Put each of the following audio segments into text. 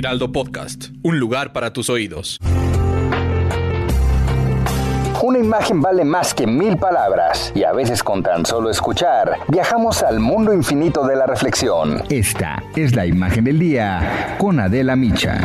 Heraldo Podcast, un lugar para tus oídos. Una imagen vale más que mil palabras y a veces con tan solo escuchar viajamos al mundo infinito de la reflexión. Esta es la imagen del día con Adela Micha.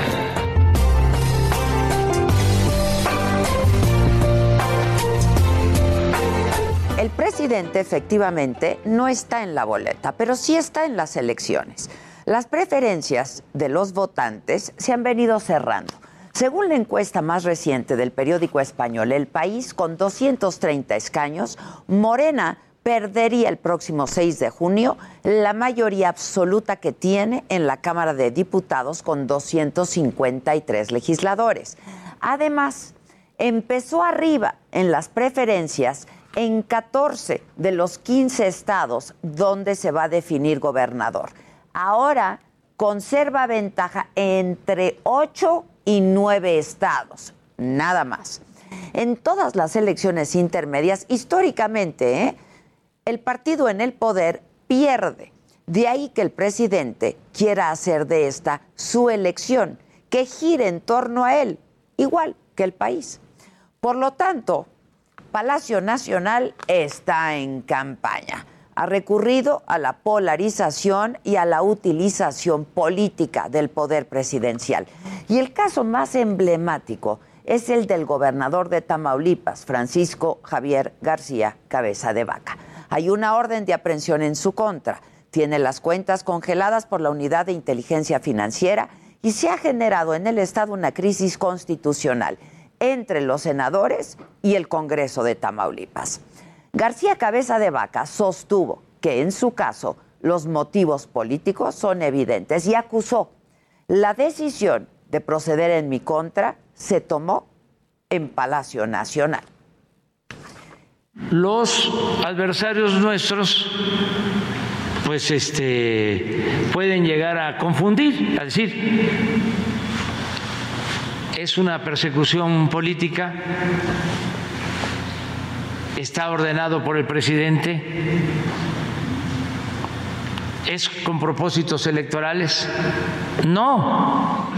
El presidente efectivamente no está en la boleta, pero sí está en las elecciones. Las preferencias de los votantes se han venido cerrando. Según la encuesta más reciente del periódico español El País, con 230 escaños, Morena perdería el próximo 6 de junio la mayoría absoluta que tiene en la Cámara de Diputados con 253 legisladores. Además, empezó arriba en las preferencias en 14 de los 15 estados donde se va a definir gobernador. Ahora conserva ventaja entre 8 y 9 estados, nada más. En todas las elecciones intermedias, históricamente, ¿eh? el partido en el poder pierde. De ahí que el presidente quiera hacer de esta su elección, que gire en torno a él, igual que el país. Por lo tanto, Palacio Nacional está en campaña. Ha recurrido a la polarización y a la utilización política del poder presidencial. Y el caso más emblemático es el del gobernador de Tamaulipas, Francisco Javier García Cabeza de Vaca. Hay una orden de aprehensión en su contra. Tiene las cuentas congeladas por la Unidad de Inteligencia Financiera y se ha generado en el Estado una crisis constitucional entre los senadores y el Congreso de Tamaulipas. García Cabeza de Vaca sostuvo que en su caso los motivos políticos son evidentes y acusó la decisión de proceder en mi contra se tomó en Palacio Nacional. Los adversarios nuestros pues este pueden llegar a confundir, a decir es una persecución política, está ordenado por el presidente, es con propósitos electorales. No.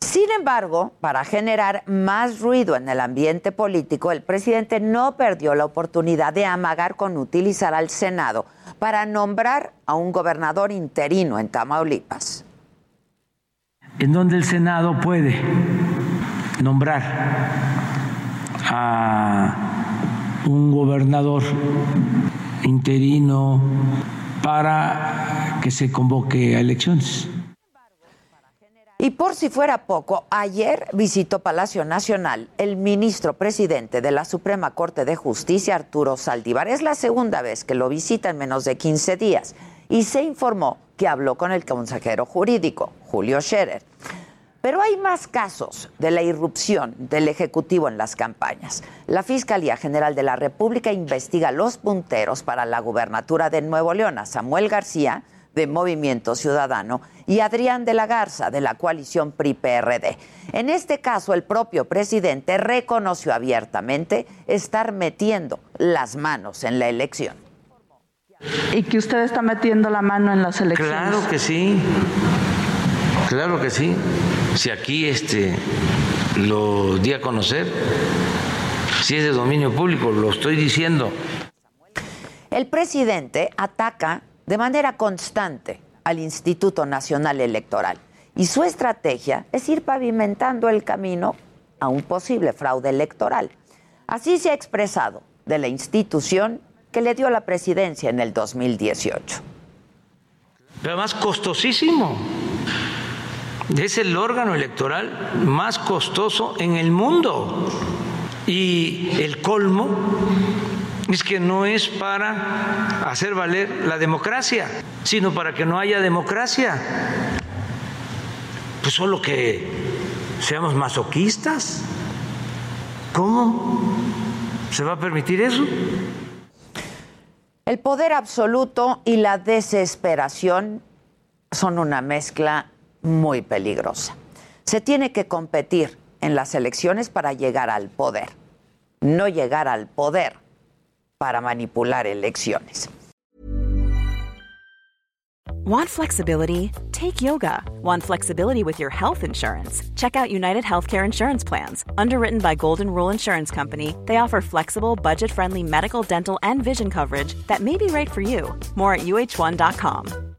Sin embargo, para generar más ruido en el ambiente político, el presidente no perdió la oportunidad de amagar con utilizar al Senado para nombrar a un gobernador interino en Tamaulipas en donde el Senado puede nombrar a un gobernador interino para que se convoque a elecciones. Y por si fuera poco, ayer visitó Palacio Nacional el ministro presidente de la Suprema Corte de Justicia, Arturo Saldívar. Es la segunda vez que lo visita en menos de 15 días y se informó que habló con el consejero jurídico, Julio Scherer. Pero hay más casos de la irrupción del Ejecutivo en las campañas. La Fiscalía General de la República investiga los punteros para la gubernatura de Nuevo León, a Samuel García, de Movimiento Ciudadano, y Adrián de la Garza, de la coalición PRI-PRD. En este caso, el propio presidente reconoció abiertamente estar metiendo las manos en la elección. ¿Y que usted está metiendo la mano en las elecciones? Claro que sí. Claro que sí. Si aquí este lo di a conocer, si es de dominio público, lo estoy diciendo. El presidente ataca de manera constante al Instituto Nacional Electoral y su estrategia es ir pavimentando el camino a un posible fraude electoral. Así se ha expresado de la institución que le dio la presidencia en el 2018. Pero además costosísimo es el órgano electoral más costoso en el mundo. Y el colmo es que no es para hacer valer la democracia, sino para que no haya democracia. Pues solo que seamos masoquistas. ¿Cómo se va a permitir eso? El poder absoluto y la desesperación son una mezcla muy peligrosa. Se tiene que competir en las elecciones para llegar al poder, no llegar al poder para manipular elecciones. Want flexibility? Take yoga. Want flexibility with your health insurance? Check out United Healthcare Insurance Plans. Underwritten by Golden Rule Insurance Company, they offer flexible, budget friendly medical, dental, and vision coverage that may be right for you. More at uh1.com.